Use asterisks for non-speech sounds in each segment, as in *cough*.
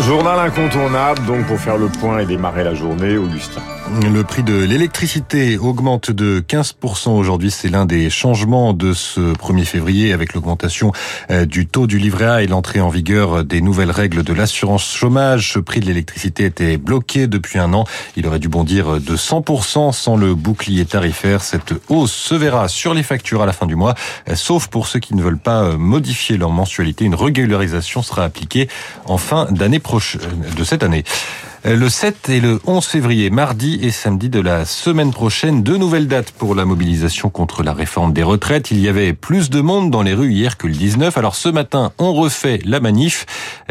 Journal incontournable, donc pour faire le point et démarrer la journée, Augustin. Le prix de l'électricité augmente de 15% aujourd'hui. C'est l'un des changements de ce 1er février avec l'augmentation euh, du taux du livret A et l'entrée en vigueur des nouvelles règles de l'assurance chômage. Ce prix de l'électricité était bloqué depuis un an. Il aurait dû bondir de 100% sans le bouclier tarifaire. Cette hausse se verra sur les factures à la fin du mois, euh, sauf pour ceux qui ne veulent pas euh, modifier leur mensualité. Une régularisation sera appliquée en fin d'année prochaine, de cette année. Le 7 et le 11 février, mardi et samedi de la semaine prochaine, deux nouvelles dates pour la mobilisation contre la réforme des retraites. Il y avait plus de monde dans les rues hier que le 19. Alors ce matin, on refait la manif.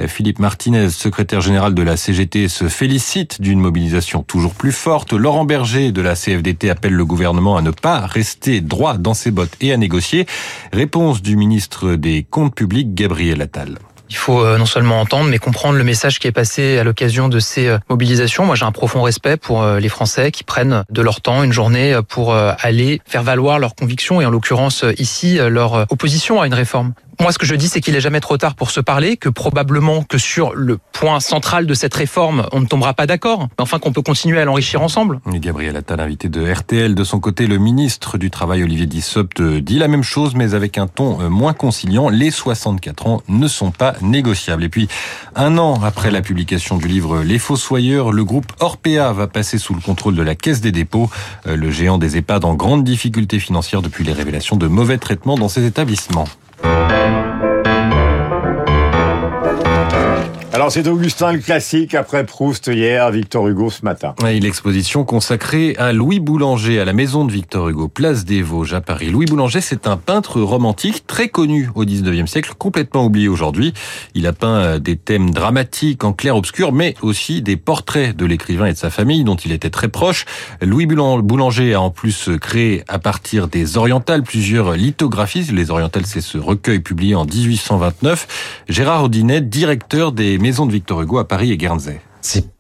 Philippe Martinez, secrétaire général de la CGT, se félicite d'une mobilisation toujours plus forte. Laurent Berger de la CFDT appelle le gouvernement à ne pas rester droit dans ses bottes et à négocier. Réponse du ministre des Comptes publics, Gabriel Attal. Il faut euh, non seulement entendre, mais comprendre le message qui est passé à l'occasion de ces euh, mobilisations. Moi, j'ai un profond respect pour euh, les Français qui prennent de leur temps, une journée, pour aller faire valoir leurs convictions et en l'occurrence ici leur opposition à une réforme. Moi, ce que je dis, c'est qu'il n'est jamais trop tard pour se parler, que probablement que sur le point central de cette réforme, on ne tombera pas d'accord, mais enfin qu'on peut continuer à l'enrichir ensemble. Gabriel Attal, invité de RTL, de son côté, le ministre du Travail, Olivier Dussopt, dit la même chose, mais avec un ton moins conciliant. Les 64 ans ne sont pas négociables. Et puis, un an après la publication du livre Les Fossoyeurs, le groupe Orpea va passer sous le contrôle de la Caisse des dépôts, le géant des EHPAD en grande difficulté financière depuis les révélations de mauvais traitements dans ces établissements. Thank you. Alors c'est Augustin le classique après Proust hier, Victor Hugo ce matin. Et l'exposition consacrée à Louis Boulanger à la maison de Victor Hugo, place des Vosges à Paris. Louis Boulanger, c'est un peintre romantique très connu au 19e siècle, complètement oublié aujourd'hui. Il a peint euh, des thèmes dramatiques en clair-obscur, mais aussi des portraits de l'écrivain et de sa famille dont il était très proche. Louis Boulanger a en plus créé à partir des orientales plusieurs lithographies. Les orientales, c'est ce recueil publié en 1829. Gérard Audinet, directeur des de Victor Hugo à Paris et Guernsey.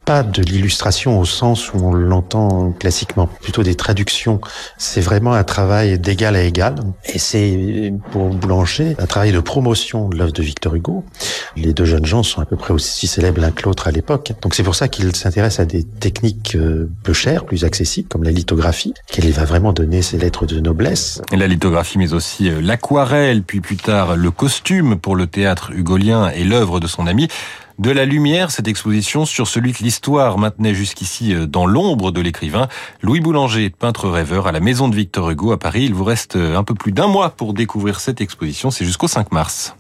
Pas de l'illustration au sens où on l'entend classiquement, plutôt des traductions. C'est vraiment un travail d'égal à égal. Et c'est, pour Boulanger, un travail de promotion de l'œuvre de Victor Hugo. Les deux jeunes gens sont à peu près aussi célèbres l'un que l'autre à l'époque. Donc c'est pour ça qu'il s'intéresse à des techniques euh, peu chères, plus accessibles, comme la lithographie, qu'elle va vraiment donner ses lettres de noblesse. La lithographie, mais aussi euh, l'aquarelle, puis plus tard le costume pour le théâtre hugolien et l'œuvre de son ami de la lumière, cette exposition sur celui que maintenait jusqu'ici euh, dans l'ombre de l'écrivain. Louis Boulanger, peintre rêveur à la Maison de Victor Hugo à Paris. Il vous reste euh, un peu plus d'un mois pour découvrir cette exposition. C'est jusqu'au 5 mars.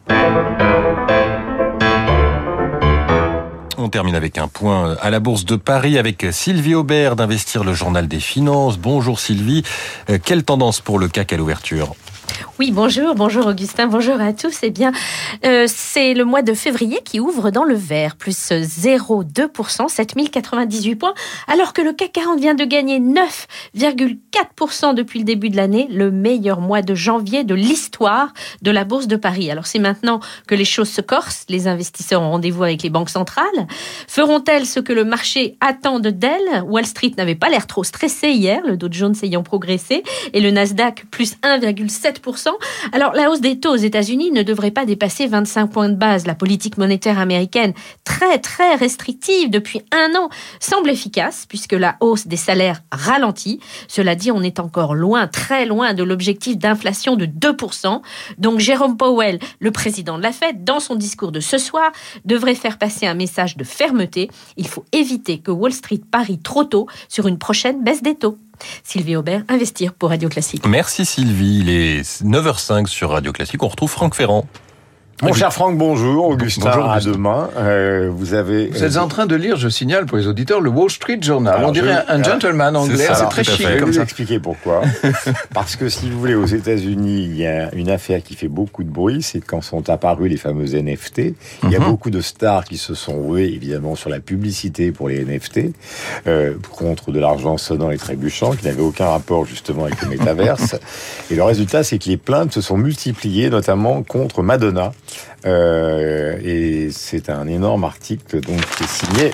On termine avec un point euh, à la Bourse de Paris avec Sylvie Aubert d'Investir le Journal des Finances. Bonjour Sylvie. Quelle tendance pour le CAC à l'ouverture? Oui, bonjour, bonjour Augustin, bonjour à tous. Eh bien, euh, c'est le mois de février qui ouvre dans le vert, plus 0,2%, 7098 points, alors que le CAC 40 vient de gagner 9,4% depuis le début de l'année, le meilleur mois de janvier de l'histoire de la Bourse de Paris. Alors c'est maintenant que les choses se corsent, les investisseurs ont rendez-vous avec les banques centrales. Feront-elles ce que le marché attend d'elles? Wall Street n'avait pas l'air trop stressé hier, le Dow Jones ayant progressé, et le Nasdaq plus 1,7% alors la hausse des taux aux États-Unis ne devrait pas dépasser 25 points de base. La politique monétaire américaine, très très restrictive depuis un an, semble efficace puisque la hausse des salaires ralentit. Cela dit, on est encore loin, très loin de l'objectif d'inflation de 2%. Donc Jérôme Powell, le président de la Fed, dans son discours de ce soir, devrait faire passer un message de fermeté. Il faut éviter que Wall Street parie trop tôt sur une prochaine baisse des taux. Sylvie Aubert, Investir pour Radio Classique. Merci Sylvie, il est 9h05 sur Radio Classique. On retrouve Franck Ferrand. Mon cher Franck, bonjour. Augustin, bonjour, à demain. Euh, vous avez. Vous êtes en train de lire, je signale pour les auditeurs, le Wall Street Journal. On dirait un gentleman anglais. C'est très chic. Je vais vous expliquer pourquoi. *laughs* Parce que si vous voulez, aux États-Unis, il y a une affaire qui fait beaucoup de bruit, c'est quand sont apparus les fameux NFT. Il y a mhm. beaucoup de stars qui se sont ruées, évidemment, sur la publicité pour les NFT, euh, contre de l'argent sonnant et trébuchant, qui n'avait aucun rapport justement avec le métaverse. *laughs* et le résultat, c'est que les plaintes se sont multipliées, notamment contre Madonna. Euh, et c'est un énorme article donc qui est signé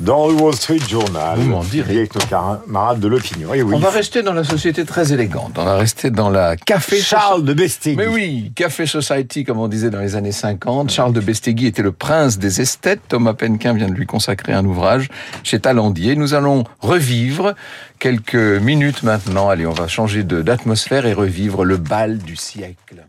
dans le Wall Street Journal. Vous m'en direz. Avec nos camarades de l'opinion. Oui, On va rester dans la société très élégante. On va rester dans la café. Charles de Bestegui. Mais oui, Café Society, comme on disait dans les années 50. Charles de Bestegui était le prince des esthètes. Thomas Penquin vient de lui consacrer un ouvrage chez Talandier. Nous allons revivre quelques minutes maintenant. Allez, on va changer d'atmosphère et revivre le bal du siècle.